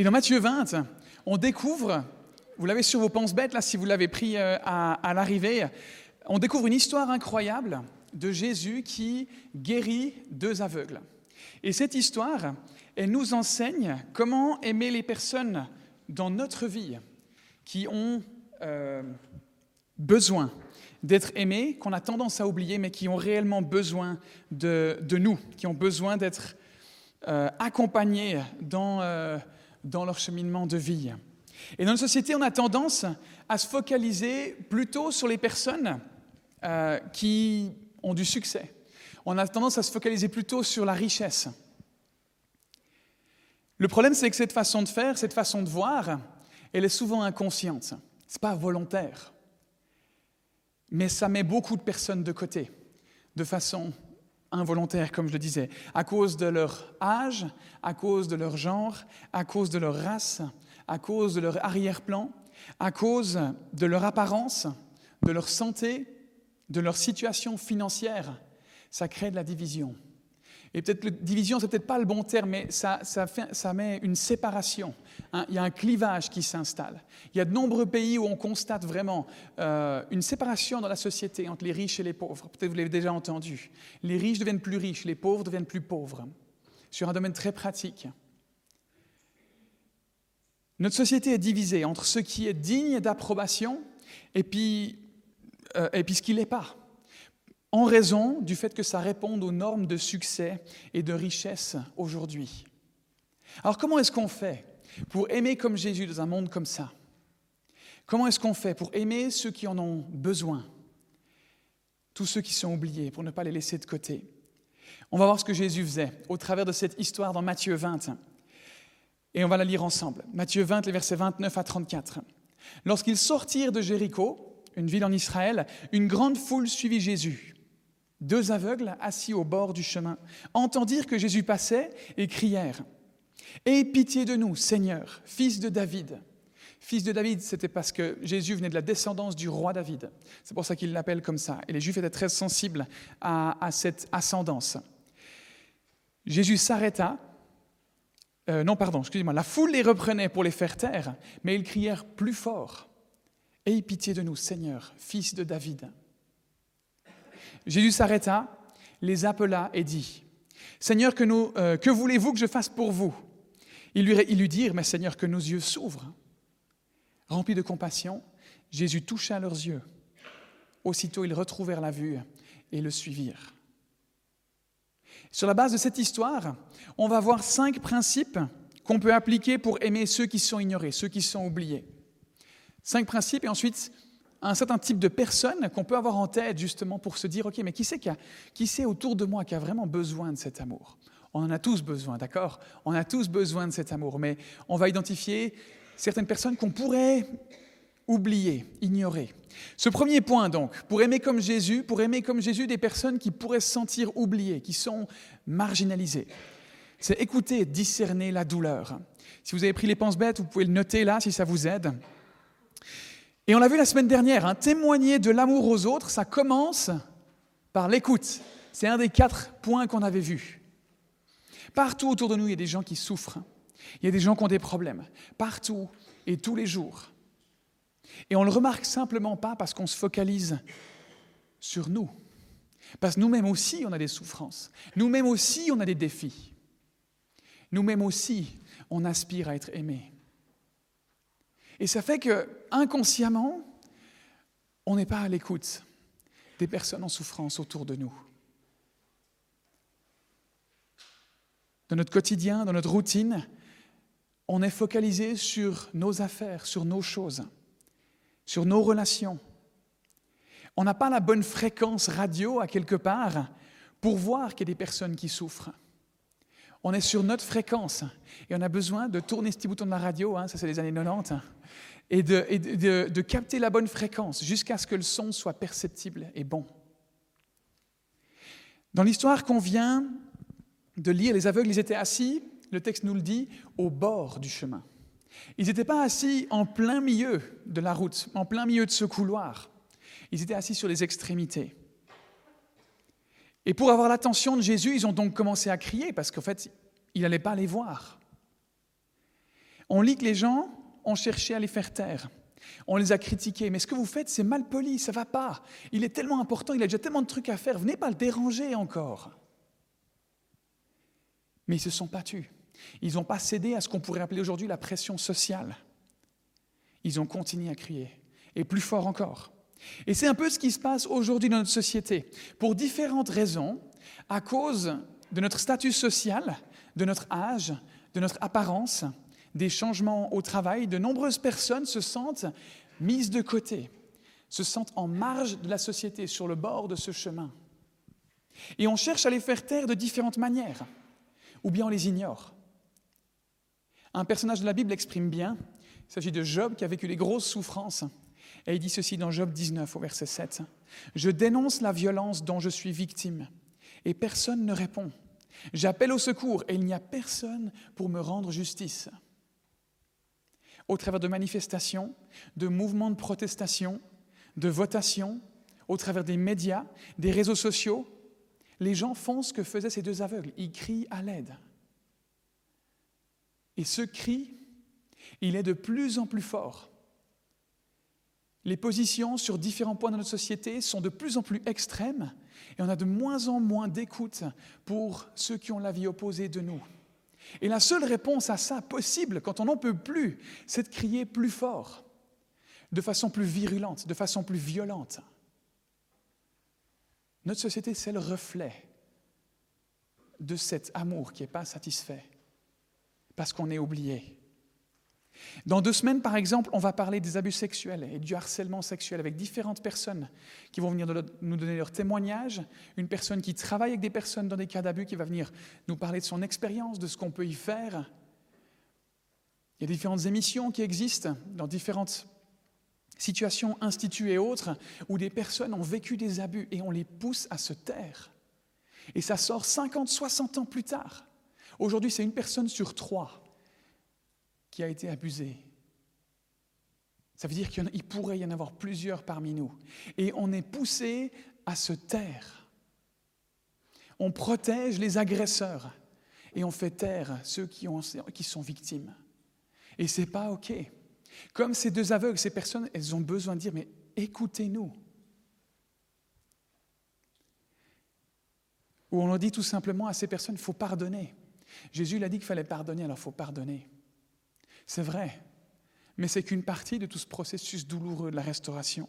Et dans Matthieu 20, on découvre, vous l'avez sur vos penses bêtes, là, si vous l'avez pris euh, à, l'arrivée, on découvre une histoire incroyable de Jésus qui guérit deux aveugles. Et cette histoire, elle nous enseigne comment aimer les personnes dans notre vie qui ont euh, besoin d'être aimées, qu'on a tendance à oublier, mais qui ont réellement besoin de, de nous, qui ont besoin d'être accompagnés dans, euh, dans leur cheminement de vie. Et dans notre société, on a tendance à se focaliser plutôt sur les personnes euh, qui ont du succès. On a tendance à se focaliser plutôt sur la richesse. Le problème, c'est que cette façon de faire, cette façon de voir, elle est souvent inconsciente. Ce n'est pas volontaire. Mais ça met beaucoup de personnes de côté, de façon involontaire, comme je le disais, à cause de leur âge, à cause de leur genre, à cause de leur race, à cause de leur arrière-plan, à cause de leur apparence, de leur santé, de leur situation financière. Ça crée de la division. Et peut-être que division, c'est peut-être pas le bon terme, mais ça, ça, met une séparation. Hein. Il y a un clivage qui s'installe. Il y a de nombreux pays où on constate vraiment euh, une séparation dans la société entre les riches et les pauvres. Peut-être vous l'avez déjà entendu. Les riches deviennent plus riches, les pauvres deviennent plus pauvres. Sur un domaine très pratique. Notre société est divisée entre ce qui est digne d'approbation et puis, euh, et puis ce qui ne l'est pas en raison du fait que ça réponde aux normes de succès et de richesse aujourd'hui. Alors comment est-ce qu'on fait pour aimer comme Jésus dans un monde comme ça? Comment est-ce qu'on fait pour aimer ceux qui en ont besoin? Tous ceux qui sont oubliés, pour ne pas les laisser de côté. On va voir ce que Jésus faisait au travers de cette histoire dans Matthieu 20. Et on va la lire ensemble. Matthieu 20, les versets 29 à 34. Lorsqu'ils sortirent de Jéricho, une ville en Israël, une grande foule suivit Jésus. Deux aveugles, assis au bord du chemin, entendirent que Jésus passait et crièrent Aie pitié de nous, Seigneur, fils de David. Fils de David, c'était parce que Jésus venait de la descendance du roi David. C'est pour ça qu'il l'appelle comme ça. Et les Juifs étaient très sensibles à, cette ascendance. Jésus s'arrêta. Euh, non, pardon, excusez-moi. La foule les reprenait pour les faire taire, mais ils crièrent plus fort Aie pitié de nous, Seigneur, fils de David. Jésus s'arrêta, les appela et dit, Seigneur, que, euh, que voulez-vous que je fasse pour vous? Ils lui, ils lui dirent, mais Seigneur, que nos yeux s'ouvrent. Remplis de compassion, Jésus toucha leurs yeux. Aussitôt, ils retrouvèrent la vue et le suivirent. Sur la base de cette histoire, on va voir cinq principes qu'on peut appliquer pour aimer ceux qui sont ignorés, ceux qui sont oubliés. Cinq principes et ensuite un certain type de personne qu'on peut avoir en tête justement pour se dire, OK, mais qui c'est, qui, qui c'est autour de moi qui a vraiment besoin de cet amour? On en a tous besoin, d'accord? On a tous besoin de cet amour, mais on va identifier certaines personnes qu'on pourrait oublier, ignorer. Ce premier point donc, pour aimer comme Jésus, pour aimer comme Jésus des personnes qui pourraient se sentir oubliées, qui sont marginalisées, c'est écouter discerner la douleur. Si vous avez pris les penses bêtes, vous pouvez le noter là si ça vous aide. Et on l'a vu la semaine dernière, hein, témoigner de l'amour aux autres, ça commence par l'écoute. C'est un des quatre points qu'on avait vus. Partout autour de nous, il y a des gens qui souffrent. Il y a des gens qui ont des problèmes. Partout et tous les jours. Et on ne le remarque simplement pas parce qu'on se focalise sur nous. Parce que nous-mêmes aussi, on a des souffrances. Nous-mêmes aussi, on a des défis. Nous-mêmes aussi, on aspire à être aimés. Et ça fait que, inconsciemment, on n'est pas à l'écoute des personnes en souffrance autour de nous. Dans notre quotidien, dans notre routine, on est focalisé sur nos affaires, sur nos choses, sur nos relations. On n'a pas la bonne fréquence radio à quelque part pour voir qu'il y a des personnes qui souffrent. On est sur notre fréquence et on a besoin de tourner ce petit bouton de la radio, hein, ça c'est les années 90, et, de, capter la bonne fréquence jusqu'à ce que le son soit perceptible et bon. Dans l'histoire qu'on vient de lire, les aveugles, étaient assis, le texte nous le dit, au bord du chemin. Ils n'étaient pas assis en plein milieu de la route, en plein milieu de ce couloir. Ils étaient assis sur les extrémités. Et pour avoir l'attention de Jésus, ils ont donc commencé à crier parce qu'en fait, il n'allait pas les voir. On lit que les gens ont cherché à les faire taire. On les a critiqués. Mais ce que vous faites, c'est mal poli, ça va pas. Il est tellement important, il a déjà tellement de trucs à faire. Venez pas le déranger encore. Mais ils se sont pas tus. Ils n'ont pas cédé à ce qu'on pourrait appeler aujourd'hui la pression sociale. Ils ont continué à crier. Et plus fort encore. Et c'est un peu ce qui se passe aujourd'hui dans notre société. Pour différentes raisons, à cause de notre statut social, de notre âge, de notre apparence, des changements au travail, de nombreuses personnes se sentent mises de côté, se sentent en marge de la société, sur le bord de ce chemin. Et on cherche à les faire taire de différentes manières, ou bien on les ignore. Un personnage de la Bible l'exprime bien, il s'agit de Job qui a vécu les grosses souffrances. Et il dit ceci dans Job 19 au verset 7. Je dénonce la violence dont je suis victime et personne ne répond. J'appelle au secours et il n'y a personne pour me rendre justice. Au travers de manifestations, de mouvements de protestation, de votations, au travers des médias, des réseaux sociaux, les gens font ce que faisaient ces deux aveugles. Ils crient à l'aide. Et ce cri, il est de plus en plus fort. Les positions sur différents points de notre société sont de plus en plus extrêmes et on a de moins en moins d'écoute pour ceux qui ont la vie opposée de nous. Et la seule réponse à ça possible, quand on n'en peut plus, c'est de crier plus fort, de façon plus virulente, de façon plus violente. Notre société, c'est le reflet de cet amour qui n'est pas satisfait, parce qu'on est oublié. Dans deux semaines, par exemple, on va parler des abus sexuels et du harcèlement sexuel avec différentes personnes qui vont venir nous donner leur témoignage. Une personne qui travaille avec des personnes dans des cas d'abus qui va venir nous parler de son expérience, de ce qu'on peut y faire. Il y a différentes émissions qui existent dans différentes situations instituées et autres où des personnes ont vécu des abus et on les pousse à se taire. Et ça sort 50, 60 ans plus tard. Aujourd'hui, c'est une personne sur trois qui a été abusé. Ça veut dire qu'il pourrait y en avoir plusieurs parmi nous. Et on est poussé à se taire. On protège les agresseurs et on fait taire ceux qui, qui sont victimes. Et ce n'est pas OK. Comme ces deux aveugles, ces personnes, elles ont besoin de dire, mais écoutez-nous. Ou on leur dit tout simplement à ces personnes, il faut pardonner. Jésus l'a dit qu'il fallait pardonner, alors il faut pardonner. C'est vrai, mais c'est qu'une partie de tout ce processus douloureux de la restauration.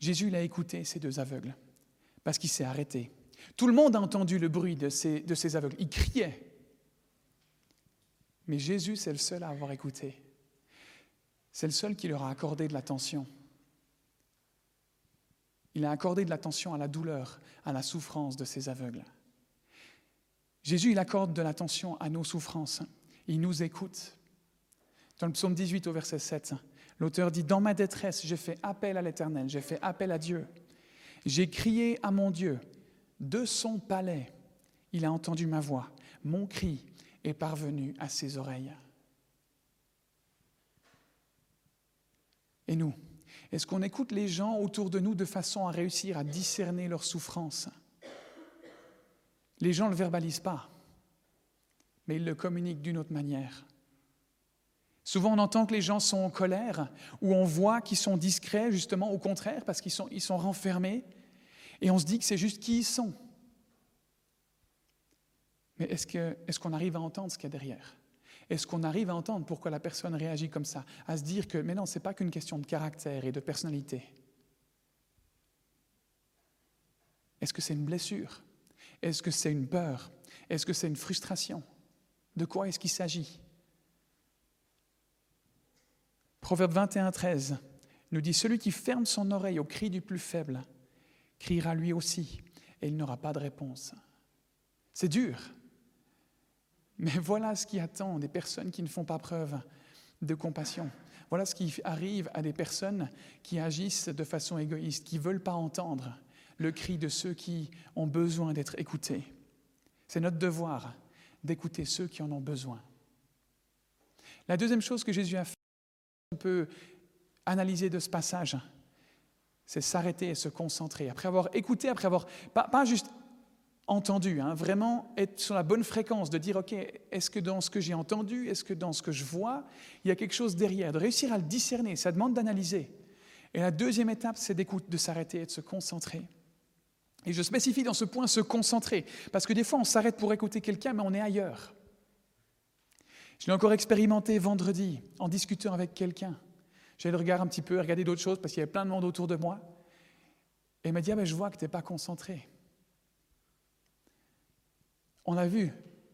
Jésus l'a écouté, ces deux aveugles, parce qu'il s'est arrêté. Tout le monde a entendu le bruit de ces, de ces aveugles. Ils criaient. Mais Jésus, c'est le seul à avoir écouté. C'est le seul qui leur a accordé de l'attention. Il a accordé de l'attention à la douleur, à la souffrance de ces aveugles. Jésus, il accorde de l'attention à nos souffrances. Il nous écoute. Dans le psaume 18 au verset 7, l'auteur dit, Dans ma détresse, j'ai fait appel à l'Éternel, j'ai fait appel à Dieu. J'ai crié à mon Dieu de son palais. Il a entendu ma voix. Mon cri est parvenu à ses oreilles. Et nous, est-ce qu'on écoute les gens autour de nous de façon à réussir à discerner leurs souffrances? Les gens ne le verbalisent pas, mais ils le communiquent d'une autre manière. Souvent, on entend que les gens sont en colère, ou on voit qu'ils sont discrets, justement, au contraire, parce qu'ils sont, sont renfermés, et on se dit que c'est juste qui ils sont. Mais est-ce, est-ce qu'on arrive à entendre ce qu'il y a derrière? Est-ce qu'on arrive à entendre pourquoi la personne réagit comme ça À se dire que, mais non, ce n'est pas qu'une question de caractère et de personnalité. Est-ce que c'est une blessure? Est-ce que c'est une peur? Est-ce que c'est une frustration? De quoi est-ce qu'il s'agit? Proverbe 21, 13 nous dit Celui qui ferme son oreille au cri du plus faible criera lui aussi, et il n'aura pas de réponse. C'est dur. Mais voilà ce qui attend des personnes qui ne font pas preuve de compassion. Voilà ce qui arrive à des personnes qui agissent de façon égoïste, qui ne veulent pas entendre, le cri de ceux qui ont besoin d'être écoutés. C'est notre devoir d'écouter ceux qui en ont besoin. La deuxième chose que Jésus a fait, on peut analyser de ce passage, c'est s'arrêter et se concentrer. Après avoir écouté, après avoir, pas, juste entendu, hein, vraiment être sur la bonne fréquence, de dire, OK, est-ce que dans ce que j'ai entendu, est-ce que dans ce que je vois, il y a quelque chose derrière, de réussir à le discerner, ça demande d'analyser. Et la deuxième étape, c'est d'écouter, de s'arrêter et de se concentrer. Et je spécifie dans ce point se concentrer, parce que des fois on s'arrête pour écouter quelqu'un, mais on est ailleurs. Je l'ai encore expérimenté vendredi en discutant avec quelqu'un. J'ai le regard un petit peu, regarder d'autres choses parce qu'il y avait plein de monde autour de moi. Et il m'a dit ah, Je vois que tu n'es pas concentré. On a vu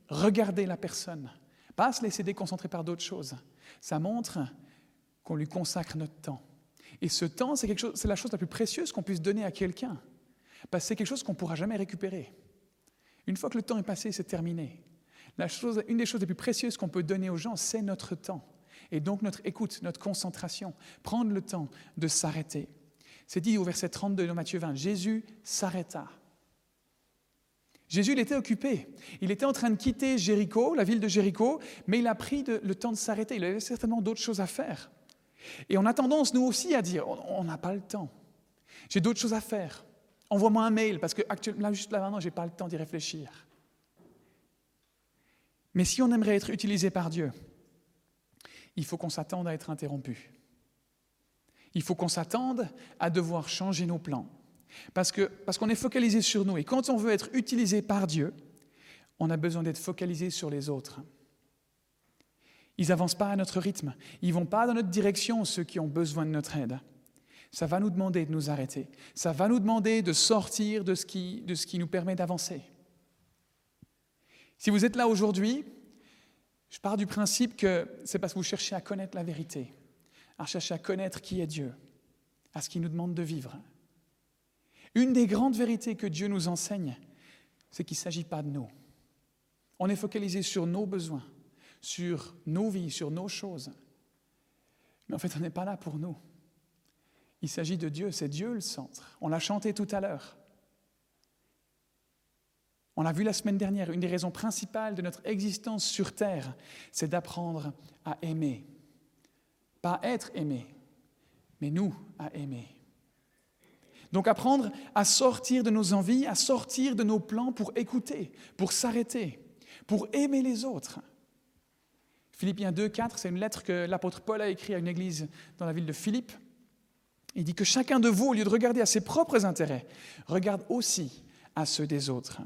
regarder la personne, pas se laisser déconcentrer par d'autres choses. Ça montre qu'on lui consacre notre temps. Et ce temps, c'est la chose la plus précieuse qu'on puisse donner à quelqu'un. Parce que c'est quelque chose qu'on ne pourra jamais récupérer. Une fois que le temps est passé, c'est terminé. Une des choses les plus précieuses qu'on peut donner aux gens, c'est notre temps. Et donc notre écoute, notre concentration, prendre le temps de s'arrêter. C'est dit au verset 32 de Matthieu 20, Jésus s'arrêta. Jésus, il était occupé. Il était en train de quitter Jéricho, la ville de Jéricho, mais il a pris le temps de s'arrêter. Il avait certainement d'autres choses à faire. Et on a tendance, nous aussi, à dire, on n'a pas le temps. J'ai d'autres choses à faire. Envoie-moi un mail, parce que là, juste là maintenant, je n'ai pas le temps d'y réfléchir. Mais si on aimerait être utilisé par Dieu, il faut qu'on s'attende à être interrompu. Il faut qu'on s'attende à devoir changer nos plans. Parce qu'on parce qu'on est focalisé sur nous. Et quand on veut être utilisé par Dieu, on a besoin d'être focalisé sur les autres. Ils n'avancent pas à notre rythme. Ils ne vont pas dans notre direction, ceux qui ont besoin de notre aide. Ça va nous demander de nous arrêter. Ça va nous demander de sortir de ce qui, de ce qui nous permet d'avancer. Si vous êtes là aujourd'hui je pars du principe que c'est parce que vous cherchez à connaître la vérité, à chercher à connaître qui est Dieu, à ce qu'il nous demande de vivre. Une des grandes vérités que Dieu nous enseigne, c'est qu'il ne s'agit pas de nous. On est focalisé sur nos besoins, sur nos vies, sur nos choses. Mais en fait, on n'est pas là pour nous. Il s'agit de Dieu, c'est Dieu le centre. On l'a chanté tout à l'heure. On l'a vu la semaine dernière, une des raisons principales de notre existence sur Terre, c'est d'apprendre à aimer. Pas être aimé, mais nous à aimer. Donc apprendre à sortir de nos envies, à sortir de nos plans pour écouter, pour s'arrêter, pour aimer les autres. Philippiens 2, 4, c'est une lettre que l'apôtre Paul a écrite à une église dans la ville de Philippe. Il dit que chacun de vous, au lieu de regarder à ses propres intérêts, regarde aussi à ceux des autres.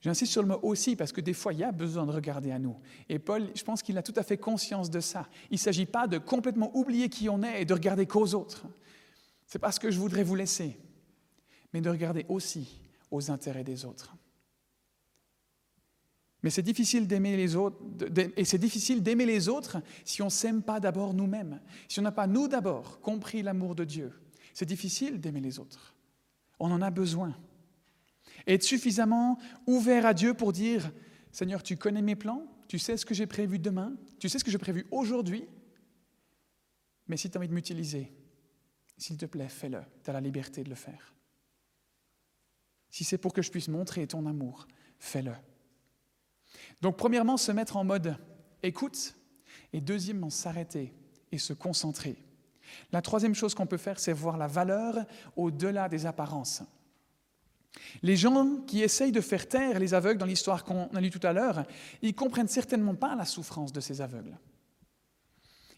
J'insiste sur le mot aussi parce que des fois, il y a besoin de regarder à nous. Et Paul, je pense qu'il a tout à fait conscience de ça. Il ne s'agit pas de complètement oublier qui on est et de regarder qu'aux autres. C'est pas ce que je voudrais vous laisser, mais de regarder aussi aux intérêts des autres. Mais c'est difficile d'aimer les autres, et c'est difficile d'aimer les autres si on ne s'aime pas d'abord nous-mêmes, si on n'a pas nous d'abord compris l'amour de Dieu. C'est difficile d'aimer les autres. On en a besoin être suffisamment ouvert à Dieu pour dire, Seigneur, tu connais mes plans, tu sais ce que j'ai prévu demain, tu sais ce que j'ai prévu aujourd'hui, mais si tu as envie de m'utiliser, s'il te plaît, fais-le, tu as la liberté de le faire. Si c'est pour que je puisse montrer ton amour, fais-le. Donc premièrement, se mettre en mode écoute, et deuxièmement, s'arrêter et se concentrer. La troisième chose qu'on peut faire, c'est voir la valeur au-delà des apparences. Les gens qui essayent de faire taire les aveugles dans l'histoire qu'on a lue tout à l'heure, ils comprennent certainement pas la souffrance de ces aveugles.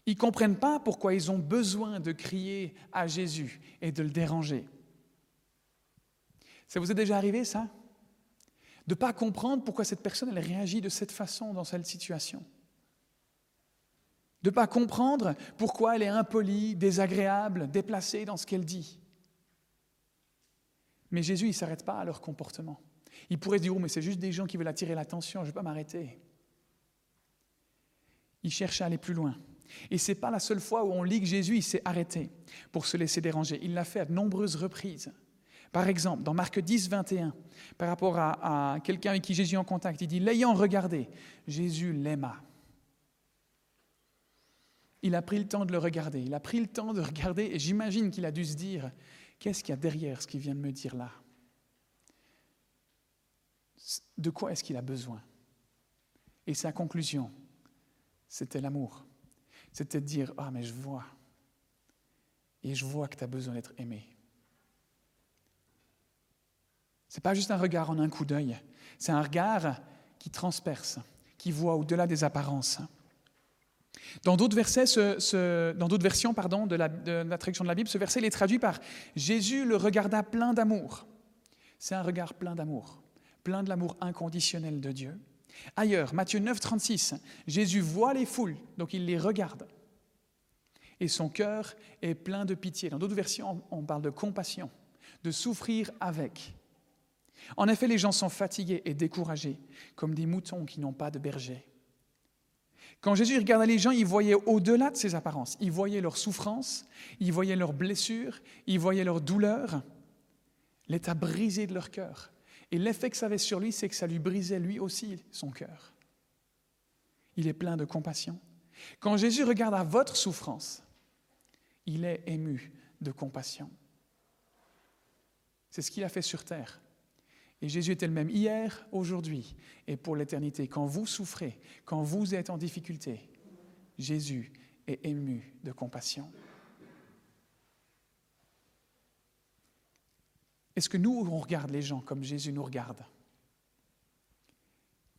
Ils ne comprennent pas pourquoi ils ont besoin de crier à Jésus et de le déranger. Ça vous est déjà arrivé, ça? De ne pas comprendre pourquoi cette personne réagit de cette façon dans cette situation. De ne pas comprendre pourquoi elle est impolie, désagréable, déplacée dans ce qu'elle dit. Mais Jésus, il ne s'arrête pas à leur comportement. Il pourrait dire, oh, mais c'est juste des gens qui veulent attirer l'attention, je ne vais pas m'arrêter. Il cherche à aller plus loin. Et ce n'est pas la seule fois où on lit que Jésus s'est arrêté pour se laisser déranger. Il l'a fait à de nombreuses reprises. Par exemple, dans Marc 10, 21, par rapport à, quelqu'un avec qui Jésus est en contact, il dit, l'ayant regardé, Jésus l'aima. Il a pris le temps de le regarder, il a pris le temps de regarder, et j'imagine qu'il a dû se dire, Qu'est-ce qu'il y a derrière ce qu'il vient de me dire là? De quoi est-ce qu'il a besoin? Et sa conclusion, c'était l'amour. C'était de dire, ah mais je vois. et je vois que tu as besoin d'être aimé. Ce n'est pas juste un regard en un coup d'œil, c'est un regard qui transperce, qui voit au-delà des apparences. Dans d'autres versets, dans d'autres versions de, la, de la traduction de la Bible, ce verset est traduit par Jésus le regarda plein d'amour. C'est un regard plein d'amour, plein de l'amour inconditionnel de Dieu. Ailleurs, Matthieu 9, 36, Jésus voit les foules, donc il les regarde. Et son cœur est plein de pitié. Dans d'autres versions, on parle de compassion, de souffrir avec. En effet, les gens sont fatigués et découragés, comme des moutons qui n'ont pas de berger. Quand Jésus regardait les gens, il voyait au-delà de ces apparences. Il voyait leurs souffrances, il voyait leurs blessures, il voyait leurs douleurs, l'état brisé de leur cœur. Et l'effet que ça avait sur lui, c'est que ça lui brisait lui aussi son cœur. Il est plein de compassion. Quand Jésus regarde à votre souffrance, il est ému de compassion. C'est ce qu'il a fait sur terre. Et Jésus est le même hier, aujourd'hui et pour l'éternité. Quand vous souffrez, quand vous êtes en difficulté, Jésus est ému de compassion. Est-ce que nous, on regarde les gens comme Jésus nous regarde?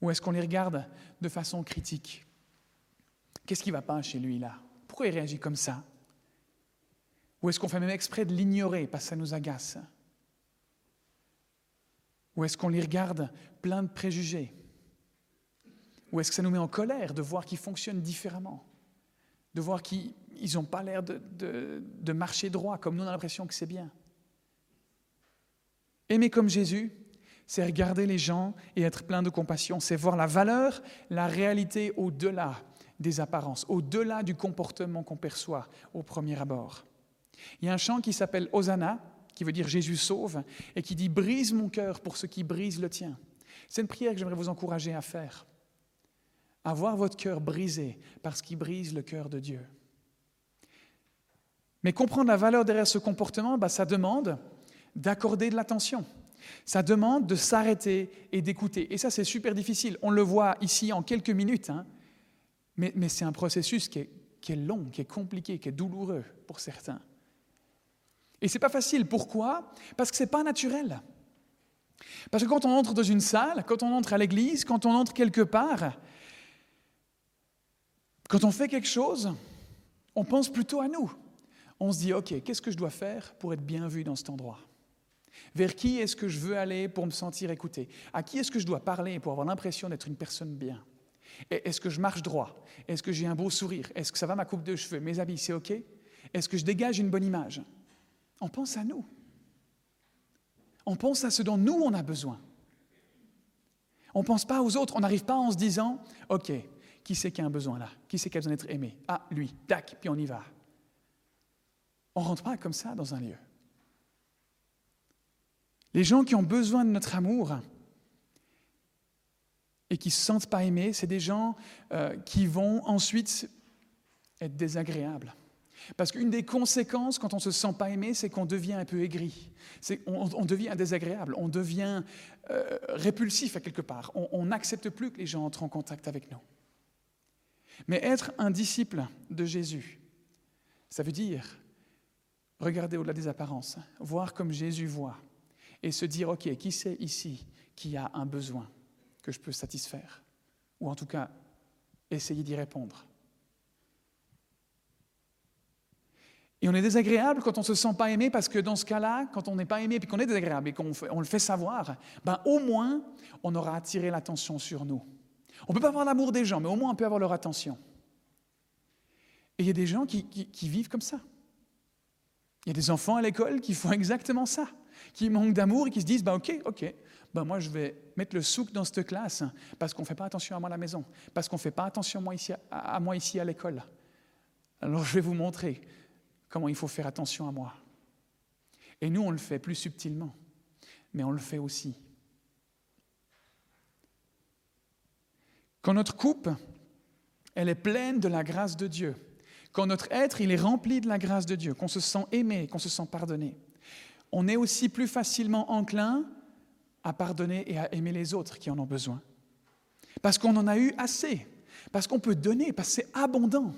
Ou est-ce qu'on les regarde de façon critique? Qu'est-ce qui ne va pas chez lui là? Pourquoi il réagit comme ça? Ou est-ce qu'on fait même exprès de l'ignorer parce que ça nous agace? Ou est-ce qu'on les regarde plein de préjugés? Ou est-ce que ça nous met en colère de voir qu'ils fonctionnent différemment? De voir qu'ils n'ont pas l'air de, de marcher droit comme nous on a l'impression que c'est bien. Aimer comme Jésus, c'est regarder les gens et être plein de compassion, c'est voir la valeur, la réalité au-delà des apparences, au-delà du comportement qu'on perçoit au premier abord. Il y a un chant qui s'appelle Hosanna, qui veut dire Jésus sauve, et qui dit Brise mon cœur pour ce qui brise le tien. C'est une prière que j'aimerais vous encourager à faire. Avoir votre cœur brisé parce qu'il brise le cœur de Dieu. Mais comprendre la valeur derrière ce comportement, bah, ça demande d'accorder de l'attention. Ça demande de s'arrêter et d'écouter. Et ça, c'est super difficile. On le voit ici en quelques minutes. Hein. Mais, c'est un processus qui est, long, qui est compliqué, qui est douloureux pour certains. Et c'est pas facile. Pourquoi? Parce que c'est pas naturel. Parce que quand on entre dans une salle, quand on entre à l'église, quand on entre quelque part, quand on fait quelque chose, on pense plutôt à nous. On se dit, OK, qu'est-ce que je dois faire pour être bien vu dans cet endroit? Vers qui est-ce que je veux aller pour me sentir écouté? À qui est-ce que je dois parler pour avoir l'impression d'être une personne bien? Est-ce que je marche droit? Est-ce que j'ai un beau sourire? Est-ce que ça va ma coupe de cheveux? Mes habits, c'est OK? Est-ce que je dégage une bonne image? On pense à nous. On pense à ce dont nous, on a besoin. On ne pense pas aux autres. On n'arrive pas en se disant, OK, qui c'est qui a un besoin là? Qui c'est qui a besoin d'être aimé? Ah, lui, tac, puis on y va. On ne rentre pas comme ça dans un lieu. Les gens qui ont besoin de notre amour et qui ne se sentent pas aimés, c'est des gens euh, qui vont ensuite être désagréables. Parce qu'une des conséquences quand on ne se sent pas aimé, c'est qu'on devient un peu aigri, on, devient désagréable, on devient euh, répulsif à quelque part, on n'accepte plus que les gens entrent en contact avec nous. Mais être un disciple de Jésus, ça veut dire regarder au-delà des apparences, voir comme Jésus voit, et se dire, OK, qui c'est ici qui a un besoin que je peux satisfaire? Ou en tout cas, essayer d'y répondre. Et on est désagréable quand on ne se sent pas aimé, parce que dans ce cas-là, quand on n'est pas aimé et qu'on est désagréable et qu'on on le fait savoir, ben au moins, on aura attiré l'attention sur nous. On ne peut pas avoir l'amour des gens, mais au moins on peut avoir leur attention. Et il y a des gens qui, vivent comme ça. Il y a des enfants à l'école qui font exactement ça qui manquent d'amour et qui se disent, bah, ok, ok, ben moi je vais mettre le souk dans cette classe parce qu'on ne fait pas attention à moi à la maison, parce qu'on ne fait pas attention à, moi ici à l'école. Alors je vais vous montrer comment il faut faire attention à moi. Et nous, on le fait plus subtilement, mais on le fait aussi. Quand notre coupe, elle est pleine de la grâce de Dieu, quand notre être, il est rempli de la grâce de Dieu, qu'on se sent aimé, qu'on se sent pardonné, on est aussi plus facilement enclin à pardonner et à aimer les autres qui en ont besoin. Parce qu'on en a eu assez, parce qu'on peut donner, parce que c'est abondant.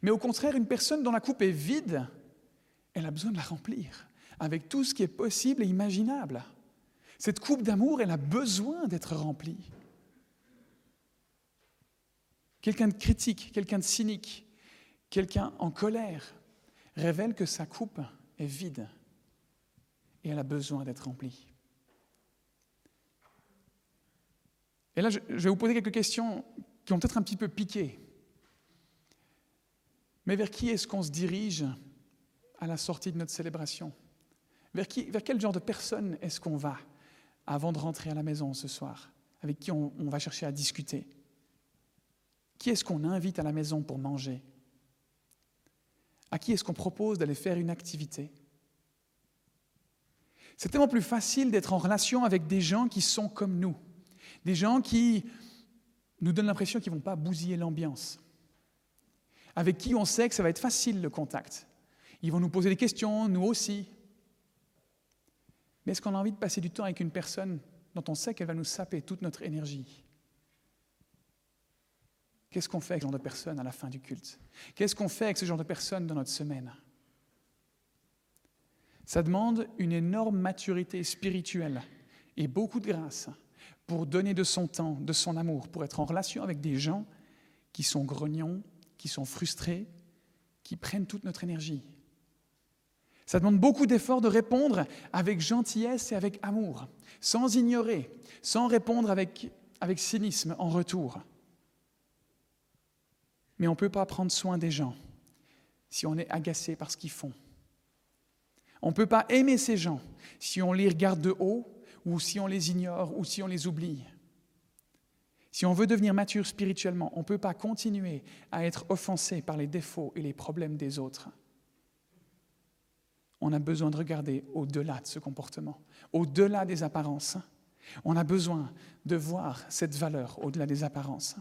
Mais au contraire, une personne dont la coupe est vide, elle a besoin de la remplir avec tout ce qui est possible et imaginable. Cette coupe d'amour, elle a besoin d'être remplie. Quelqu'un de critique, quelqu'un de cynique, quelqu'un en colère révèle que sa coupe est vide et elle a besoin d'être remplie. Et là, je vais vous poser quelques questions qui ont peut-être un petit peu piqué. Mais vers qui est-ce qu'on se dirige à la sortie de notre célébration? Vers, qui, vers quel genre de personne est-ce qu'on va avant de rentrer à la maison ce soir? Avec qui on, on va chercher à discuter? Qui est-ce qu'on invite à la maison pour manger? À qui est-ce qu'on propose d'aller faire une activité? C'est tellement plus facile d'être en relation avec des gens qui sont comme nous, des gens qui nous donnent l'impression qu'ils ne vont pas bousiller l'ambiance, avec qui on sait que ça va être facile le contact. Ils vont nous poser des questions, nous aussi. Mais est-ce qu'on a envie de passer du temps avec une personne dont on sait qu'elle va nous saper toute notre énergie? Qu'est-ce qu'on fait avec ce genre de personne à la fin du culte? Qu'est-ce qu'on fait avec ce genre de personne dans notre semaine? Ça demande une énorme maturité spirituelle et beaucoup de grâce pour donner de son temps, de son amour, pour être en relation avec des gens qui sont grognons, qui sont frustrés, qui prennent toute notre énergie. Ça demande beaucoup d'efforts de répondre avec gentillesse et avec amour, sans ignorer, sans répondre avec, avec cynisme en retour. Mais on ne peut pas prendre soin des gens si on est agacé par ce qu'ils font. On ne peut pas aimer ces gens si on les regarde de haut ou si on les ignore ou si on les oublie. Si on veut devenir mature spirituellement, on ne peut pas continuer à être offensé par les défauts et les problèmes des autres on a besoin de regarder au-delà de ce comportement, au-delà des apparences. On a besoin de voir cette valeur au-delà des apparences.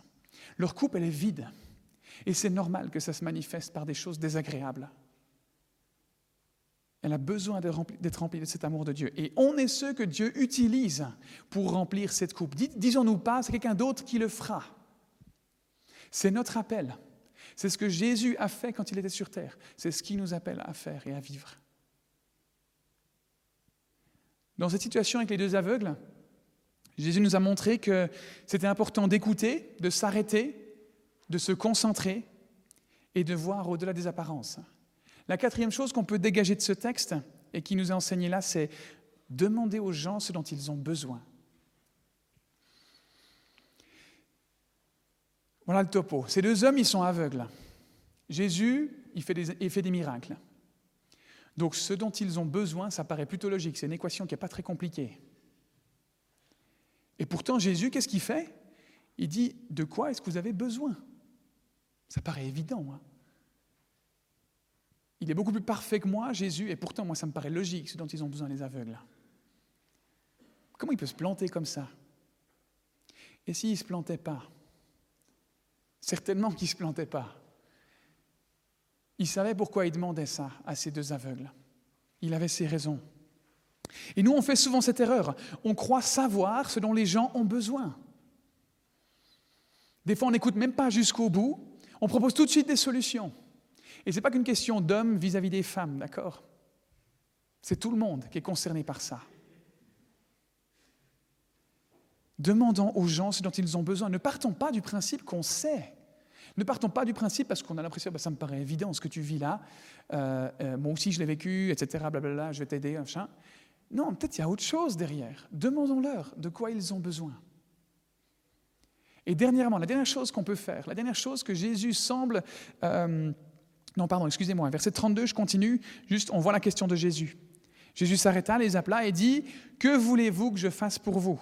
Leur coupe, elle est vide. Et c'est normal que ça se manifeste par des choses désagréables. Elle a besoin d'être remplie de cet amour de Dieu. Et on est ceux que Dieu utilise pour remplir cette coupe. Disons-nous pas, c'est quelqu'un d'autre qui le fera. C'est notre appel. C'est ce que Jésus a fait quand il était sur terre. C'est ce qu'il nous appelle à faire et à vivre. Dans cette situation avec les deux aveugles, Jésus nous a montré que c'était important d'écouter, de s'arrêter, de se concentrer et de voir au-delà des apparences. La quatrième chose qu'on peut dégager de ce texte et qui nous a enseigné là, c'est demander aux gens ce dont ils ont besoin. Voilà le topo. Ces deux hommes, ils sont aveugles. Jésus, il fait des, il fait des miracles. Donc ce dont ils ont besoin, ça paraît plutôt logique. C'est une équation qui n'est pas très compliquée. Et pourtant, Jésus, qu'est-ce qu'il fait? Il dit, de quoi est-ce que vous avez besoin? Ça paraît évident. Hein il est beaucoup plus parfait que moi, Jésus, et pourtant, moi, ça me paraît logique, ce dont ils ont besoin, les aveugles. Comment il peut se planter comme ça? Et s'il ne se plantait pas? Certainement qu'il ne se plantait pas. Il savait pourquoi il demandait ça à ces deux aveugles. Il avait ses raisons. Et nous, on fait souvent cette erreur. On croit savoir ce dont les gens ont besoin. Des fois, on n'écoute même pas jusqu'au bout. On propose tout de suite des solutions. Et ce n'est pas qu'une question d'hommes vis-à-vis des femmes, d'accord? C'est tout le monde qui est concerné par ça. Demandons aux gens ce dont ils ont besoin. Ne partons pas du principe qu'on sait. Ne partons pas du principe parce qu'on a l'impression, bah, ça me paraît évident ce que tu vis là, euh, euh, moi aussi je l'ai vécu, etc., blablabla, je vais t'aider, machin. Non, peut-être il y a autre chose derrière. Demandons-leur de quoi ils ont besoin. Et dernièrement, la dernière chose qu'on peut faire, la dernière chose que Jésus semble... Euh, non, pardon, excusez-moi, verset 32, je continue, juste on voit la question de Jésus. Jésus s'arrêta, les appela et dit, Que voulez-vous que je fasse pour vous?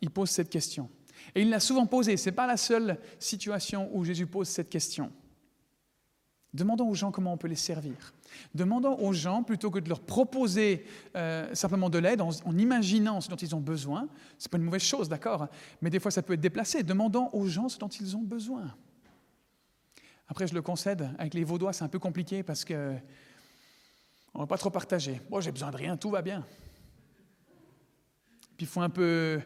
Il pose cette question. Et il l'a souvent posé. Ce n'est pas la seule situation où Jésus pose cette question. Demandons aux gens comment on peut les servir. Demandons aux gens, plutôt que de leur proposer euh, simplement de l'aide en, imaginant ce dont ils ont besoin, ce n'est pas une mauvaise chose, d'accord, mais des fois ça peut être déplacé. Demandons aux gens ce dont ils ont besoin. Après, je le concède, avec les Vaudois, c'est un peu compliqué parce que on ne va pas trop partager. Moi, j'ai besoin de rien, tout va bien. Puis il faut un peu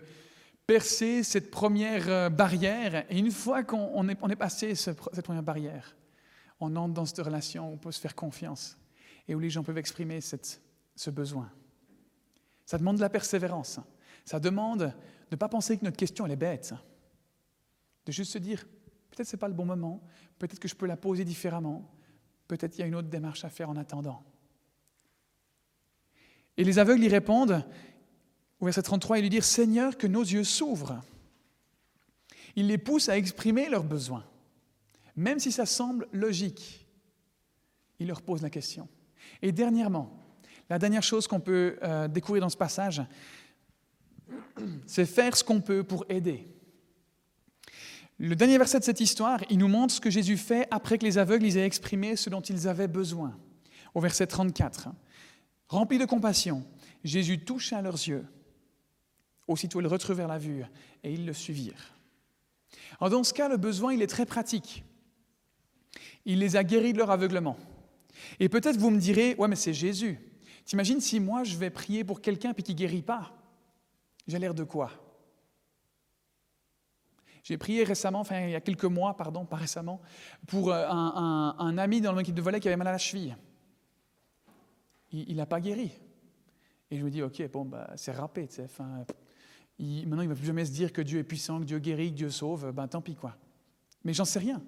percer cette première euh, barrière. Et une fois qu'on est, passé cette première barrière, on entre dans cette relation où on peut se faire confiance et où les gens peuvent exprimer ce besoin. Ça demande de la persévérance. Ça demande de ne pas penser que notre question est bête. De juste se dire, peut-être ce n'est pas le bon moment, peut-être que je peux la poser différemment, peut-être il y a une autre démarche à faire en attendant. Et les aveugles y répondent, au verset 33, ils lui disent, Seigneur, que nos yeux s'ouvrent. Il les pousse à exprimer leurs besoins, même si ça semble logique. Il leur pose la question. Et dernièrement, la dernière chose qu'on peut euh, découvrir dans ce passage, c'est faire ce qu'on peut pour aider. Le dernier verset de cette histoire, il nous montre ce que Jésus fait après que les aveugles aient exprimé ce dont ils avaient besoin. Au verset 34. Rempli de compassion, Jésus toucha leurs yeux. Aussitôt, ils retrouvèrent la vue et ils le suivirent. Alors dans ce cas, le besoin, il est très pratique. Il les a guéris de leur aveuglement. Et peut-être vous me direz, ouais, mais c'est Jésus. T'imagines si moi je vais prier pour quelqu'un puis qui guérit pas J'ai l'air de quoi? J'ai prié récemment, enfin il y a quelques mois, pardon, pas récemment, pour euh, un, ami dans l'équipe de volet qui avait mal à la cheville. Il n'a pas guéri. Et je me dis, ok, bon, bah, c'est râpé. Enfin, maintenant, il ne va plus jamais se dire que Dieu est puissant, que Dieu guérit, que Dieu sauve. Ben, tant pis, quoi. Mais j'en sais rien.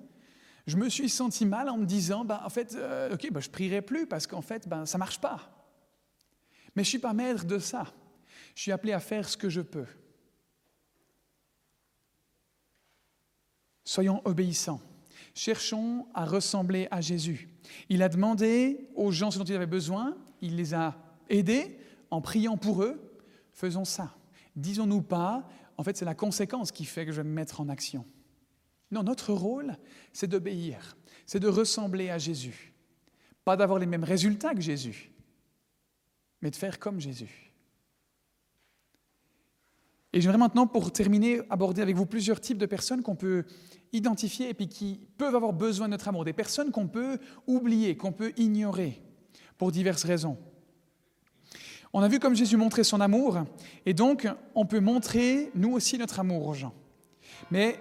Je me suis senti mal en me disant, ben, en fait, euh, ok, ben, je prierai plus parce qu'en fait, ben, ça ne marche pas. Mais je ne suis pas maître de ça. Je suis appelé à faire ce que je peux. Soyons obéissants. Cherchons à ressembler à Jésus. Il a demandé aux gens ce dont ils avaient besoin, il les a aidés en priant pour eux. Faisons ça. Disons-nous pas, en fait, c'est la conséquence qui fait que je vais me mettre en action. Non, notre rôle, c'est d'obéir, c'est de ressembler à Jésus. Pas d'avoir les mêmes résultats que Jésus, mais de faire comme Jésus. Et j'aimerais maintenant, pour terminer, aborder avec vous plusieurs types de personnes qu'on peut identifier et puis qui peuvent avoir besoin de notre amour. Des personnes qu'on peut oublier, qu'on peut ignorer pour diverses raisons. On a vu comme Jésus montrait son amour, et donc on peut montrer nous aussi notre amour aux gens. Mais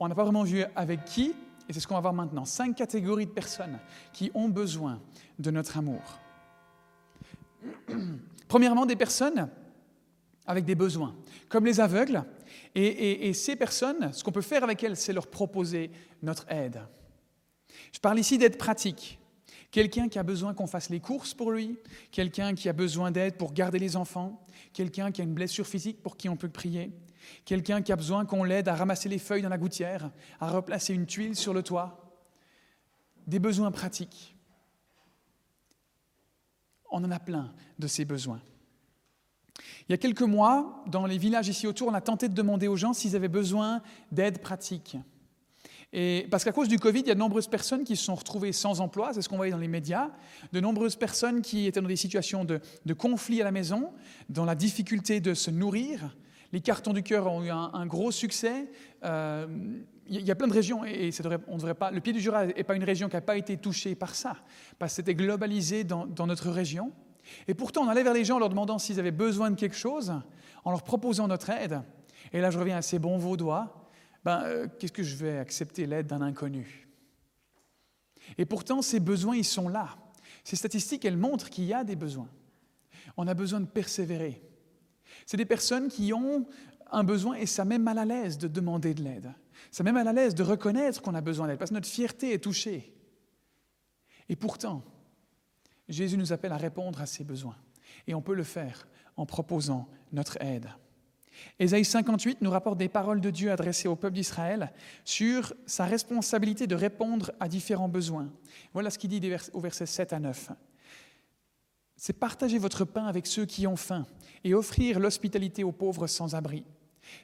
on n'a pas vraiment vu avec qui, et c'est ce qu'on va voir maintenant. Cinq catégories de personnes qui ont besoin de notre amour. Premièrement, des personnes avec des besoins, comme les aveugles. Et, ces personnes, ce qu'on peut faire avec elles, c'est leur proposer notre aide. Je parle ici d'aide pratique. Quelqu'un qui a besoin qu'on fasse les courses pour lui, quelqu'un qui a besoin d'aide pour garder les enfants, quelqu'un qui a une blessure physique pour qui on peut prier, quelqu'un qui a besoin qu'on l'aide à ramasser les feuilles dans la gouttière, à replacer une tuile sur le toit. Des besoins pratiques. On en a plein de ces besoins. Il y a quelques mois, dans les villages ici autour, on a tenté de demander aux gens s'ils avaient besoin d'aide pratique. Et parce qu'à cause du Covid, il y a de nombreuses personnes qui se sont retrouvées sans emploi, c'est ce qu'on voyait dans les médias, de nombreuses personnes qui étaient dans des situations de, conflit à la maison, dans la difficulté de se nourrir. Les cartons du cœur ont eu un, gros succès. Euh, il y a plein de régions, et on devrait pas, le Pied du Jura n'est pas une région qui n'a pas été touchée par ça, parce que c'était globalisé dans notre région. Et pourtant, on allait vers les gens en leur demandant s'ils avaient besoin de quelque chose, en leur proposant notre aide. Et là, je reviens à ces bons vaudois ben, euh, qu'est-ce que je vais accepter l'aide d'un inconnu? Et pourtant, ces besoins, ils sont là. Ces statistiques, elles montrent qu'il y a des besoins. On a besoin de persévérer. C'est des personnes qui ont un besoin et ça met mal à l'aise de demander de l'aide. Ça met mal à l'aise de reconnaître qu'on a besoin d'aide parce que notre fierté est touchée. Et pourtant, Jésus nous appelle à répondre à ces besoins. Et on peut le faire en proposant notre aide. Ésaïe 58 nous rapporte des paroles de Dieu adressées au peuple d'Israël sur sa responsabilité de répondre à différents besoins. Voilà ce qu'il dit au verset 7 à 9. C'est partager votre pain avec ceux qui ont faim et offrir l'hospitalité aux pauvres sans abri.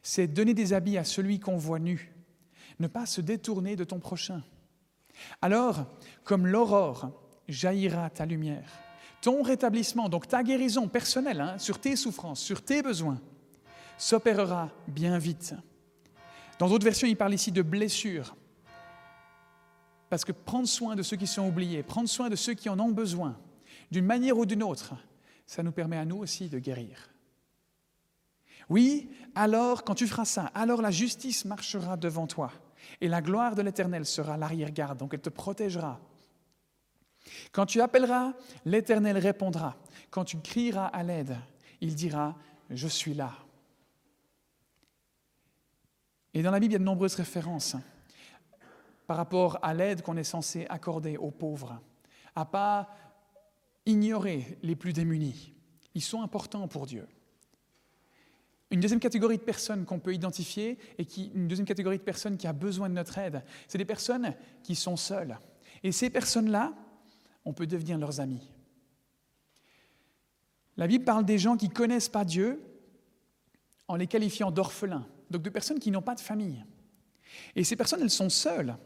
C'est donner des habits à celui qu'on voit nu. Ne pas se détourner de ton prochain. Alors, comme l'aurore, jaillira ta lumière. Ton rétablissement, donc ta guérison personnelle hein, sur tes souffrances, sur tes besoins, s'opérera bien vite. Dans d'autres versions, il parle ici de blessures. Parce que prendre soin de ceux qui sont oubliés, prendre soin de ceux qui en ont besoin, d'une manière ou d'une autre, ça nous permet à nous aussi de guérir. Oui, alors quand tu feras ça, alors la justice marchera devant toi Et la gloire de l'Éternel sera l'arrière-garde, donc elle te protégera. Quand tu appelleras, l'Éternel répondra. Quand tu crieras à l'aide, il dira, je suis là. Et dans la Bible, il y a de nombreuses références par rapport à l'aide qu'on est censé accorder aux pauvres, à pas ignorer les plus démunis. Ils sont importants pour Dieu. Une deuxième catégorie de personnes qu'on peut identifier et qui, une deuxième catégorie de personnes qui a besoin de notre aide, c'est des personnes qui sont seules. Et ces personnes-là, on peut devenir leurs amis. La Bible parle des gens qui ne connaissent pas Dieu en les qualifiant d'orphelins, donc de personnes qui n'ont pas de famille. Et ces personnes, elles sont seules.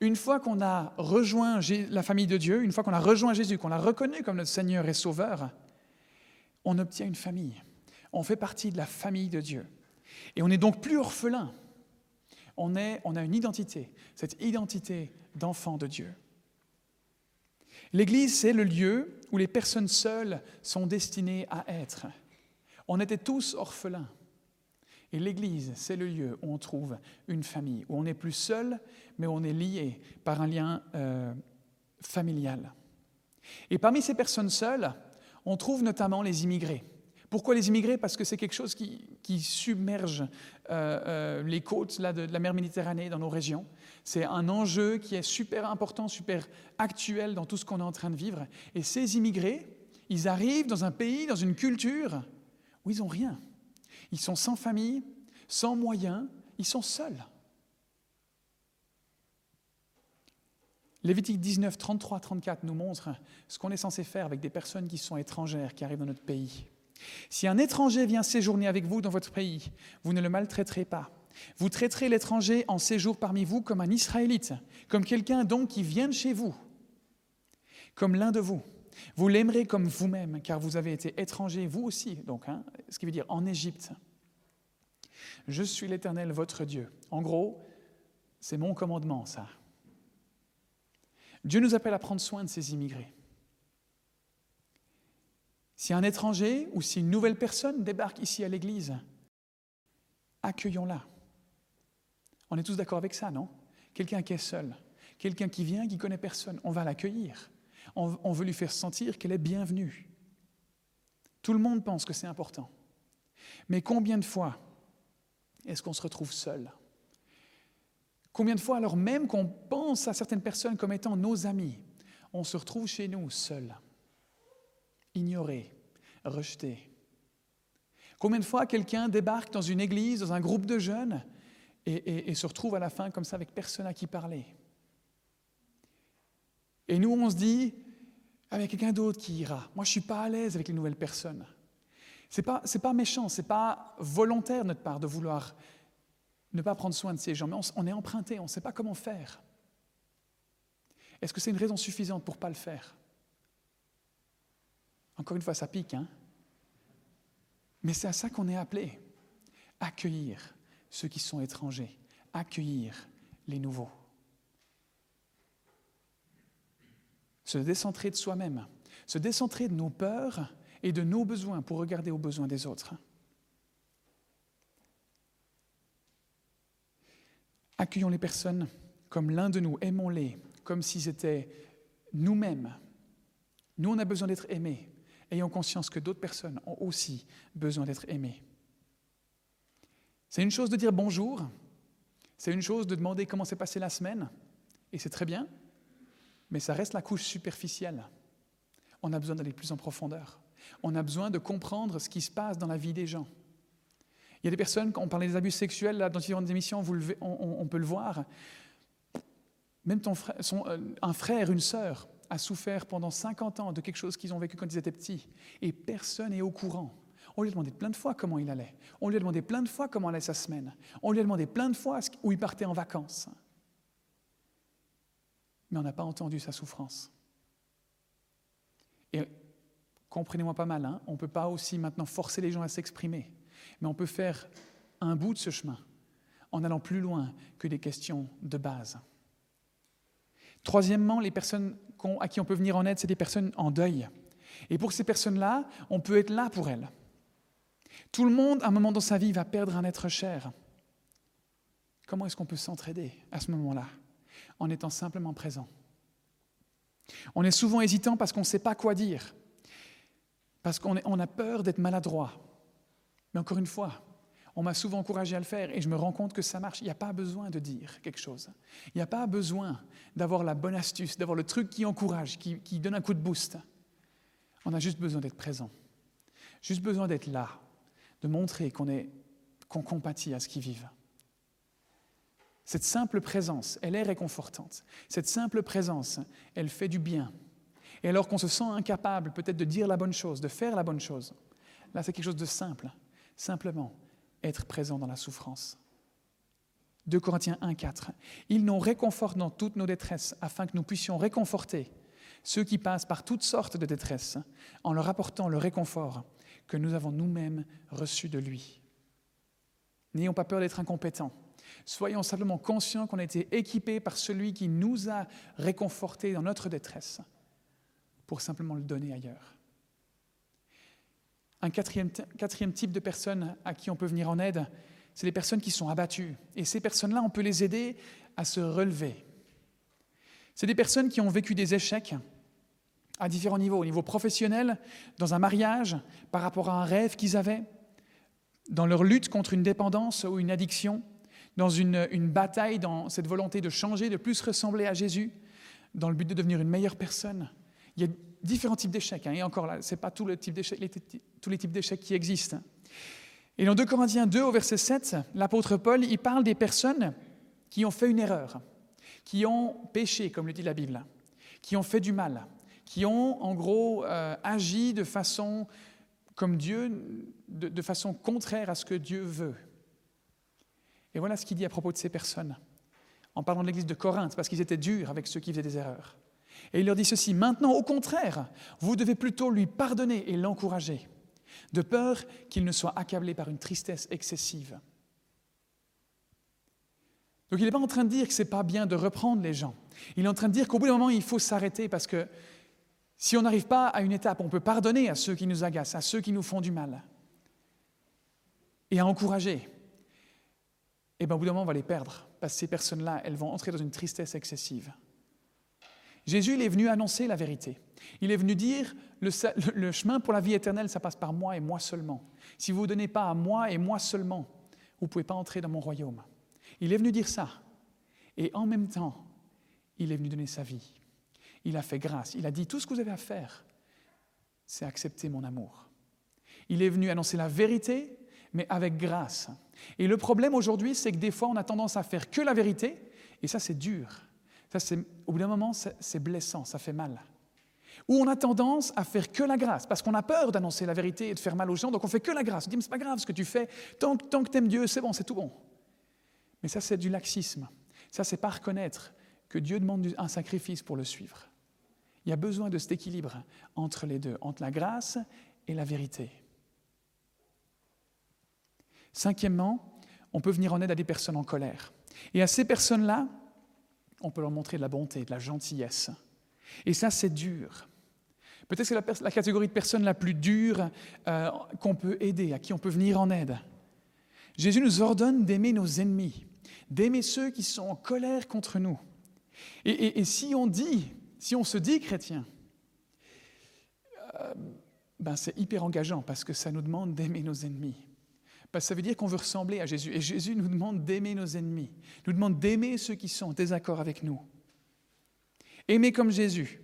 Une fois qu'on a rejoint la famille de Dieu, une fois qu'on a rejoint Jésus, qu'on l'a reconnu comme notre Seigneur et Sauveur, on obtient une famille. On fait partie de la famille de Dieu. Et on n'est donc plus orphelin. On, on a une identité, cette identité d'enfant de Dieu. L'Église, c'est le lieu où les personnes seules sont destinées à être. On était tous orphelins. Et l'Église, c'est le lieu où on trouve une famille, où on n'est plus seul, mais on est lié par un lien euh, familial. Et parmi ces personnes seules, on trouve notamment les immigrés. Pourquoi les immigrés? Parce que c'est quelque chose qui, submerge euh, euh, les côtes là, de, la mer Méditerranée dans nos régions. C'est un enjeu qui est super important, super actuel dans tout ce qu'on est en train de vivre. Et ces immigrés, ils arrivent dans un pays, dans une culture où ils n'ont rien. Ils sont sans famille, sans moyens, ils sont seuls. Lévitique 19, 33, 34 nous montre ce qu'on est censé faire avec des personnes qui sont étrangères, qui arrivent dans notre pays. Si un étranger vient séjourner avec vous dans votre pays, vous ne le maltraiterez pas. Vous traiterez l'étranger en séjour parmi vous comme un Israélite, comme quelqu'un donc qui vient de chez vous, comme l'un de vous. Vous l'aimerez comme vous-même, car vous avez été étranger, vous aussi, donc, hein, ce qui veut dire en Égypte. Je suis l'Éternel, votre Dieu. En gros, c'est mon commandement, ça. Dieu nous appelle à prendre soin de ces immigrés. Si un étranger ou si une nouvelle personne débarque ici à l'Église, accueillons-la. On est tous d'accord avec ça, non? Quelqu'un qui est seul, quelqu'un qui vient, qui connaît personne, on va l'accueillir. On, veut lui faire sentir qu'elle est bienvenue. Tout le monde pense que c'est important. Mais combien de fois est-ce qu'on se retrouve seul? Combien de fois, alors même qu'on pense à certaines personnes comme étant nos amis, on se retrouve chez nous seul ignoré, rejeté? Combien de fois quelqu'un débarque dans une église, dans un groupe de jeunes, et, se retrouve à la fin comme ça avec personne à qui parler Et nous, on se dit, avec quelqu'un d'autre qui ira. Moi, je ne suis pas à l'aise avec les nouvelles personnes. Ce n'est pas, pas méchant, ce n'est pas volontaire de notre part de vouloir ne pas prendre soin de ces gens, mais on, on est emprunté, on ne sait pas comment faire. Est-ce que c'est une raison suffisante pour ne pas le faire? Encore une fois, ça pique, hein? Mais c'est à ça qu'on est appelé. Accueillir ceux qui sont étrangers, accueillir les nouveaux. Se décentrer de soi-même, se décentrer de nos peurs et de nos besoins pour regarder aux besoins des autres. Accueillons les personnes comme l'un de nous, aimons-les comme si c'était nous-mêmes. Nous, on a besoin d'être aimés ayant conscience que d'autres personnes ont aussi besoin d'être aimées. C'est une chose de dire bonjour, c'est une chose de demander comment s'est passée la semaine, et c'est très bien, mais ça reste la couche superficielle. On a besoin d'aller plus en profondeur. On a besoin de comprendre ce qui se passe dans la vie des gens. Il y a des personnes, quand on parlait des abus sexuels là, dans différentes émissions, vous on, peut le voir. Même ton frère, euh, un frère, une sœur, a souffert pendant 50 ans de quelque chose qu'ils ont vécu quand ils étaient petits, et personne n'est au courant. On lui a demandé plein de fois comment il allait. On lui a demandé plein de fois comment allait sa semaine. On lui a demandé plein de fois où il partait en vacances. Mais on n'a pas entendu sa souffrance. Et comprenez-moi pas mal, hein, on ne peut pas aussi maintenant forcer les gens à s'exprimer, mais on peut faire un bout de ce chemin en allant plus loin que des questions de base. Troisièmement, les personnes à qui on peut venir en aide, c'est des personnes en deuil. Et pour ces personnes-là, on peut être là pour elles. Tout le monde, à un moment dans sa vie, va perdre un être cher. Comment est-ce qu'on peut s'entraider à ce moment-là En étant simplement présent? On est souvent hésitant parce qu'on ne sait pas quoi dire, parce qu'on a peur d'être maladroit. Mais encore une fois, on m'a souvent encouragé à le faire et je me rends compte que ça marche. Il n'y a pas besoin de dire quelque chose. Il n'y a pas besoin d'avoir la bonne astuce, d'avoir le truc qui encourage, qui, donne un coup de boost. On a juste besoin d'être présent. Juste besoin d'être là, de montrer qu'on qu'on compatit à ce qu'ils vivent. Cette simple présence, elle est réconfortante. Cette simple présence, elle fait du bien. Et alors qu'on se sent incapable peut-être de dire la bonne chose, de faire la bonne chose, là c'est quelque chose de simple. Simplement, être présent dans la souffrance. 2 Corinthiens 1, 4. Ils nous réconfortent dans toutes nos détresses, afin que nous puissions réconforter ceux qui passent par toutes sortes de détresses, en leur apportant le réconfort que nous avons nous-mêmes reçu de lui. N'ayons pas peur d'être incompétents. Soyons simplement conscients qu'on a été équipés par celui qui nous a réconfortés dans notre détresse, pour simplement le donner ailleurs. Un quatrième, type de personnes à qui on peut venir en aide, c'est les personnes qui sont abattues. Et ces personnes-là, on peut les aider à se relever. C'est des personnes qui ont vécu des échecs à différents niveaux, au niveau professionnel, dans un mariage, par rapport à un rêve qu'ils avaient, dans leur lutte contre une dépendance ou une addiction, dans une, bataille, dans cette volonté de changer, de plus ressembler à Jésus, dans le but de devenir une meilleure personne. Il y a différents types d'échecs. Hein, et encore là, ce n'est pas tous les types d'échecs qui existent. Et dans 2 Corinthiens 2, au verset 7, l'apôtre Paul, il parle des personnes qui ont fait une erreur, qui ont péché, comme le dit la Bible, qui ont fait du mal, qui ont en gros euh, agi de façon comme Dieu, de, de façon contraire à ce que Dieu veut. Et voilà ce qu'il dit à propos de ces personnes, en parlant de l'église de Corinthe, parce qu'ils étaient durs avec ceux qui faisaient des erreurs. Et il leur dit ceci, maintenant au contraire, vous devez plutôt lui pardonner et l'encourager, de peur qu'il ne soit accablé par une tristesse excessive. Donc il n'est pas en train de dire que ce n'est pas bien de reprendre les gens. Il est en train de dire qu'au bout d'un moment, il faut s'arrêter parce que si on n'arrive pas à une étape, on peut pardonner à ceux qui nous agacent, à ceux qui nous font du mal, et à encourager. Et bien au bout d'un moment, on va les perdre, parce que ces personnes-là, elles vont entrer dans une tristesse excessive. Jésus, il est venu annoncer la vérité. Il est venu dire, le, chemin pour la vie éternelle, ça passe par moi et moi seulement. Si vous ne vous donnez pas à moi et moi seulement, vous ne pouvez pas entrer dans mon royaume. Il est venu dire ça. Et en même temps, il est venu donner sa vie. Il a fait grâce. Il a dit, tout ce que vous avez à faire, c'est accepter mon amour. Il est venu annoncer la vérité, mais avec grâce. Et le problème aujourd'hui, c'est que des fois, on a tendance à faire que la vérité, et ça, c'est dur au bout d'un moment, c'est blessant, ça fait mal. Ou on a tendance à faire que la grâce, parce qu'on a peur d'annoncer la vérité et de faire mal aux gens, donc on fait que la grâce. On dit, mais c'est pas grave ce que tu fais, tant, tant que tu aimes Dieu, c'est bon, c'est tout bon. Mais ça, c'est du laxisme. Ça, c'est pas reconnaître que Dieu demande un sacrifice pour le suivre. Il y a besoin de cet équilibre entre les deux, entre la grâce et la vérité. Cinquièmement, on peut venir en aide à des personnes en colère. Et à ces personnes-là, on peut leur montrer de la bonté, de la gentillesse. Et ça, c'est dur. Peut-être que c'est la, catégorie de personnes la plus dure euh, qu'on peut aider, à qui on peut venir en aide. Jésus nous ordonne d'aimer nos ennemis, d'aimer ceux qui sont en colère contre nous. Et, si on dit, si on se dit chrétien, euh, ben c'est hyper engageant parce que ça nous demande d'aimer nos ennemis ça veut dire qu'on veut ressembler à Jésus. Et Jésus nous demande d'aimer nos ennemis, nous demande d'aimer ceux qui sont en désaccord avec nous. Aimer comme Jésus,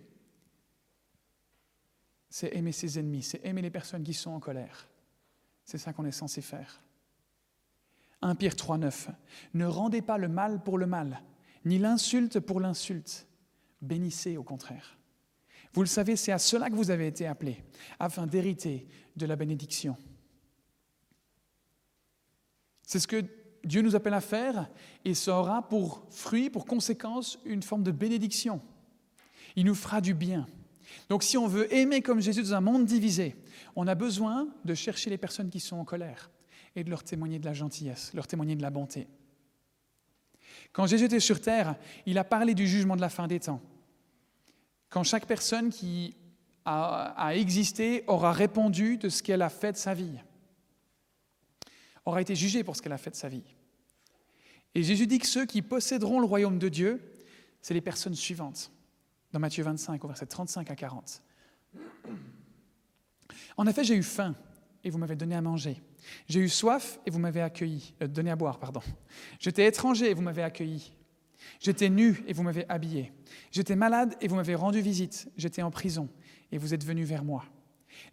c'est aimer ses ennemis, c'est aimer les personnes qui sont en colère. C'est ça qu'on est censé faire. 1 Pierre 3, 9. Ne rendez pas le mal pour le mal, ni l'insulte pour l'insulte. Bénissez au contraire. Vous le savez, c'est à cela que vous avez été appelés, afin d'hériter de la bénédiction. C'est ce que Dieu nous appelle à faire et ça aura pour fruit, pour conséquence, une forme de bénédiction. Il nous fera du bien. Donc si on veut aimer comme Jésus dans un monde divisé, on a besoin de chercher les personnes qui sont en colère et de leur témoigner de la gentillesse, leur témoigner de la bonté. Quand Jésus était sur terre, il a parlé du jugement de la fin des temps. Quand chaque personne qui a, existé aura répondu de ce qu'elle a fait de sa vie aura été jugée pour ce qu'elle a fait de sa vie. Et Jésus dit que ceux qui posséderont le royaume de Dieu, c'est les personnes suivantes, dans Matthieu 25, au verset 35 à 40. En effet, j'ai eu faim et vous m'avez donné à manger. J'ai eu soif et vous m'avez accueilli, euh, donné à boire, pardon. J'étais étranger et vous m'avez accueilli. J'étais nu et vous m'avez habillé. J'étais malade et vous m'avez rendu visite. J'étais en prison et vous êtes venu vers moi.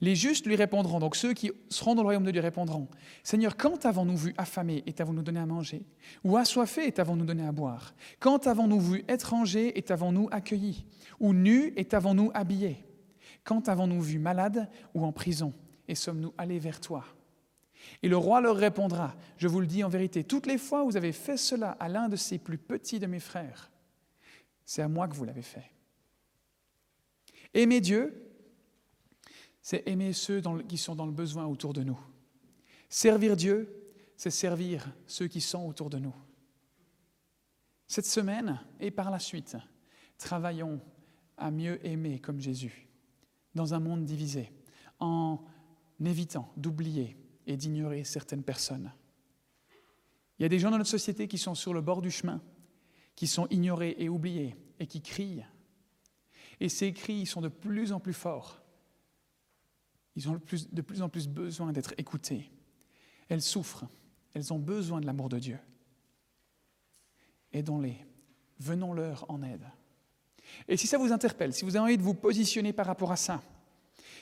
Les justes lui répondront, donc ceux qui seront dans le royaume de Dieu répondront, Seigneur, quand avons-nous vu affamé et t'avons-nous donné à manger? Ou assoiffé et t'avons-nous donné à boire? Quand avons-nous vu étranger et t'avons-nous accueilli Ou nu et t'avons-nous habillé Quand avons-nous vu malade ou en prison? Et sommes-nous allés vers toi? Et le roi leur répondra, je vous le dis en vérité, toutes les fois où vous avez fait cela à l'un de ces plus petits de mes frères, c'est à moi que vous l'avez fait. Aimez Dieu c'est aimer ceux qui sont dans le besoin autour de nous. Servir Dieu, c'est servir ceux qui sont autour de nous. Cette semaine et par la suite, travaillons à mieux aimer comme Jésus, dans un monde divisé, en évitant d'oublier et d'ignorer certaines personnes. Il y a des gens dans notre société qui sont sur le bord du chemin, qui sont ignorés et oubliés et qui crient. Et ces cris sont de plus en plus forts ils ont de plus en plus besoin d'être écoutés. Elles souffrent. Elles ont besoin de l'amour de Dieu. Aidons-les. Venons-leur en aide. Et si ça vous interpelle, si vous avez envie de vous positionner par rapport à ça,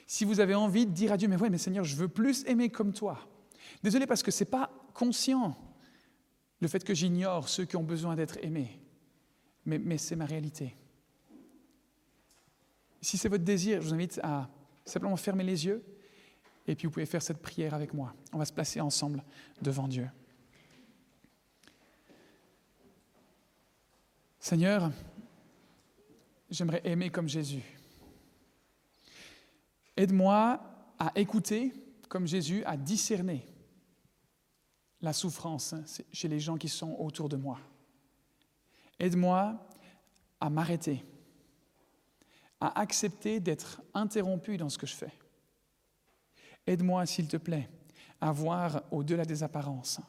si vous avez envie de dire à Dieu, mais ouais, mais Seigneur, je veux plus aimer comme toi. Désolé parce que ce n'est pas conscient le fait que j'ignore ceux qui ont besoin d'être aimés, mais, mais c'est ma réalité. Si c'est votre désir, je vous invite à Simplement fermez les yeux et puis vous pouvez faire cette prière avec moi. On va se placer ensemble devant Dieu. Seigneur, j'aimerais aimer comme Jésus. Aide-moi à écouter comme Jésus, à discerner la souffrance chez les gens qui sont autour de moi. Aide-moi à m'arrêter à accepter d'être interrompu dans ce que je fais. Aide-moi, s'il te plaît, à voir au-delà des apparences.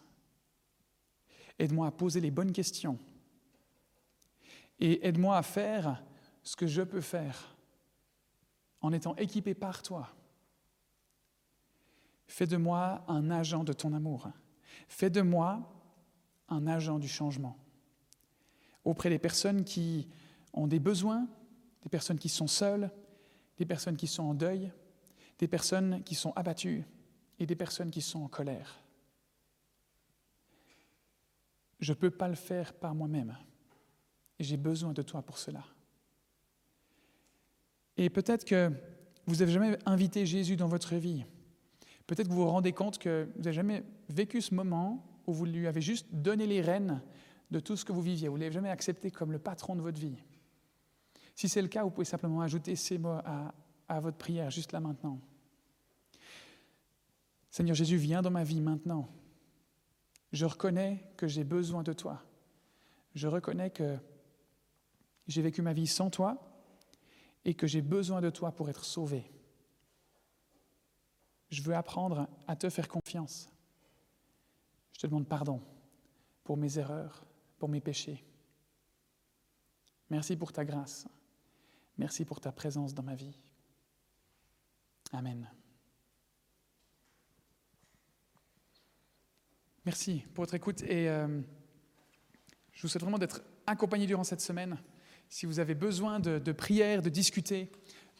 Aide-moi à poser les bonnes questions. Et aide-moi à faire ce que je peux faire en étant équipé par toi. Fais de moi un agent de ton amour. Fais de moi un agent du changement auprès des personnes qui ont des besoins, des personnes qui sont seules, des personnes qui sont en deuil, des personnes qui sont abattues et des personnes qui sont en colère. Je ne peux pas le faire par moi-même. Et j'ai besoin de toi pour cela. Et peut-être que vous n'avez jamais invité Jésus dans votre vie. Peut-être que vous vous rendez compte que vous n'avez jamais vécu ce moment où vous lui avez juste donné les rênes de tout ce que vous viviez. Vous ne l'avez jamais accepté comme le patron de votre vie. Si c'est le cas, vous pouvez simplement ajouter ces mots à, votre prière, juste là maintenant. Seigneur Jésus, viens dans ma vie maintenant. Je reconnais que j'ai besoin de toi. Je reconnais que j'ai vécu ma vie sans toi et que j'ai besoin de toi pour être sauvé. Je veux apprendre à te faire confiance. Je te demande pardon pour mes erreurs, pour mes péchés. Merci pour ta grâce. Merci pour ta présence dans ma vie. Amen. Merci pour votre écoute et euh, je vous souhaite vraiment d'être accompagné durant cette semaine. Si vous avez besoin de, de prière, de discuter,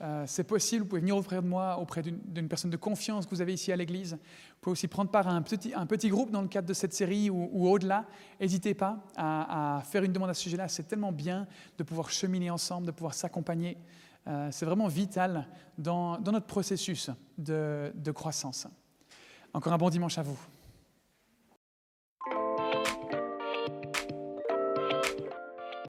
euh, c'est possible, vous pouvez venir auprès de moi, auprès d'une personne de confiance que vous avez ici à l'Église. Vous pouvez aussi prendre part à un petit, un petit groupe dans le cadre de cette série ou, au-delà. N'hésitez pas à, faire une demande à ce sujet-là. C'est tellement bien de pouvoir cheminer ensemble, de pouvoir s'accompagner. Euh, c'est vraiment vital dans, notre processus de croissance. Encore un bon dimanche à vous.